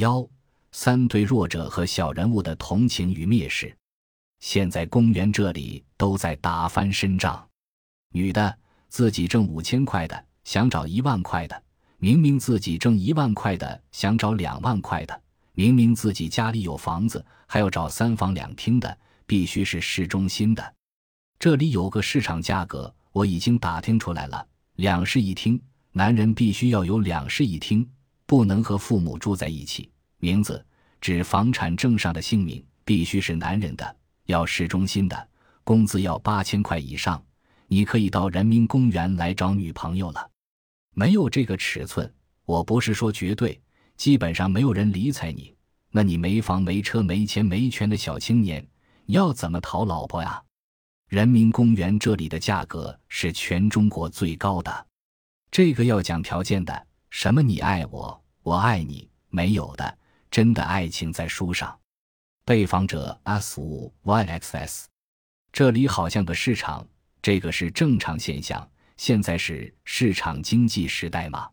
幺三对弱者和小人物的同情与蔑视。现在公园这里都在打翻身仗，女的自己挣五千块的想找一万块的，明明自己挣一万块的想找两万块的，明明自己家里有房子还要找三房两厅的，必须是市中心的。这里有个市场价格，我已经打听出来了，两室一厅，男人必须要有两室一厅，不能和父母住在一起，名字指房产证上的姓名必须是男人的。要市中心的，工资要八千块以上，你可以到人民公园来找女朋友了。没有这个尺寸，我不是说绝对，基本上没有人理睬你。那你没房没车没钱没权的小青年，你要怎么讨老婆呀？人民公园这里的价格是全中国最高的，这个要讲条件的，什么你爱我，我爱你，没有的，真的爱情在书上。被访者 S 五 YXS，这里好像个市场，这个是正常现象。现在是市场经济时代吗？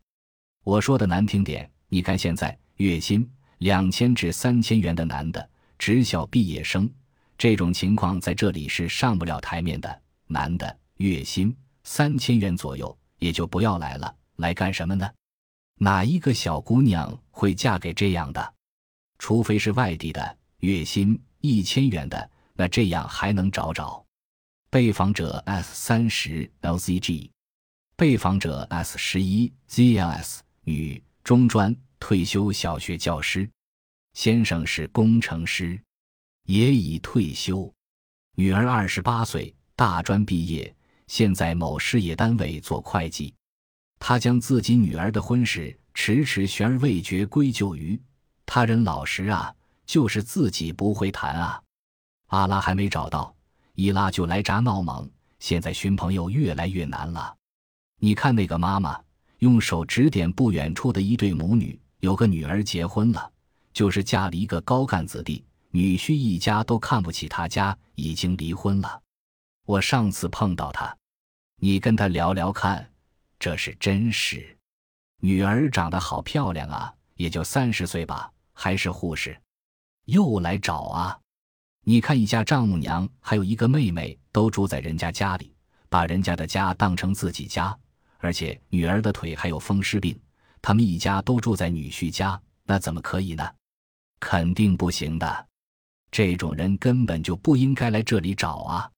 我说的难听点，你看现在月薪两千至三千元的男的，职校毕业生，这种情况在这里是上不了台面的。男的月薪三千元左右，也就不要来了。来干什么呢？哪一个小姑娘会嫁给这样的？除非是外地的。月薪一千元的，那这样还能找找。被访者 S 三十 LZG，被访者 S 十一 ZLS，女，中专，退休小学教师，先生是工程师，也已退休。女儿二十八岁，大专毕业，现在某事业单位做会计。他将自己女儿的婚事迟迟悬而未决归咎于他人老实啊。就是自己不会谈啊！阿拉还没找到，伊拉就来扎闹猛。现在寻朋友越来越难了。你看那个妈妈，用手指点不远处的一对母女，有个女儿结婚了，就是嫁了一个高干子弟，女婿一家都看不起他家，已经离婚了。我上次碰到他，你跟他聊聊看，这是真事。女儿长得好漂亮啊，也就三十岁吧，还是护士。又来找啊！你看，一家丈母娘还有一个妹妹都住在人家家里，把人家的家当成自己家，而且女儿的腿还有风湿病，他们一家都住在女婿家，那怎么可以呢？肯定不行的。这种人根本就不应该来这里找啊！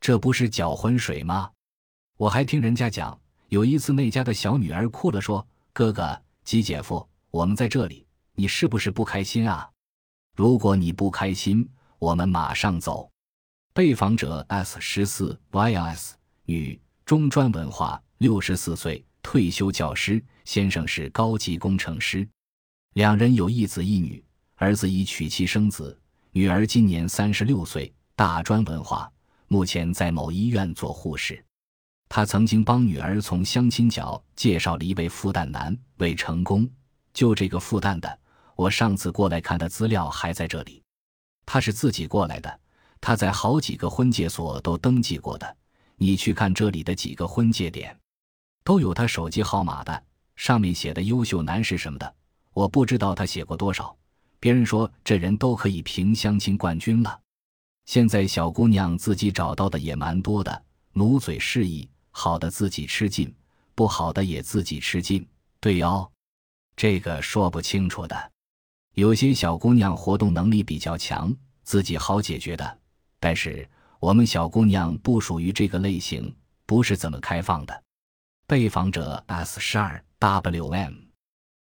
这不是搅浑水吗？我还听人家讲，有一次那家的小女儿哭了，说：“哥哥、吉姐夫，我们在这里，你是不是不开心啊？”如果你不开心，我们马上走。被访者 S 十四 YS 女，中专文化，六十四岁，退休教师，先生是高级工程师，两人有一子一女，儿子已娶妻生子，女儿今年三十六岁，大专文化，目前在某医院做护士。他曾经帮女儿从相亲角介绍了一位复旦男，未成功。就这个复旦的。我上次过来看的资料还在这里，他是自己过来的，他在好几个婚介所都登记过的，你去看这里的几个婚介点，都有他手机号码的，上面写的优秀男士什么的，我不知道他写过多少。别人说这人都可以评相亲冠军了。现在小姑娘自己找到的也蛮多的，努嘴示意，好的自己吃尽，不好的也自己吃尽。对哦，这个说不清楚的。有些小姑娘活动能力比较强，自己好解决的。但是我们小姑娘不属于这个类型，不是怎么开放的。被访者 S 十二 WM。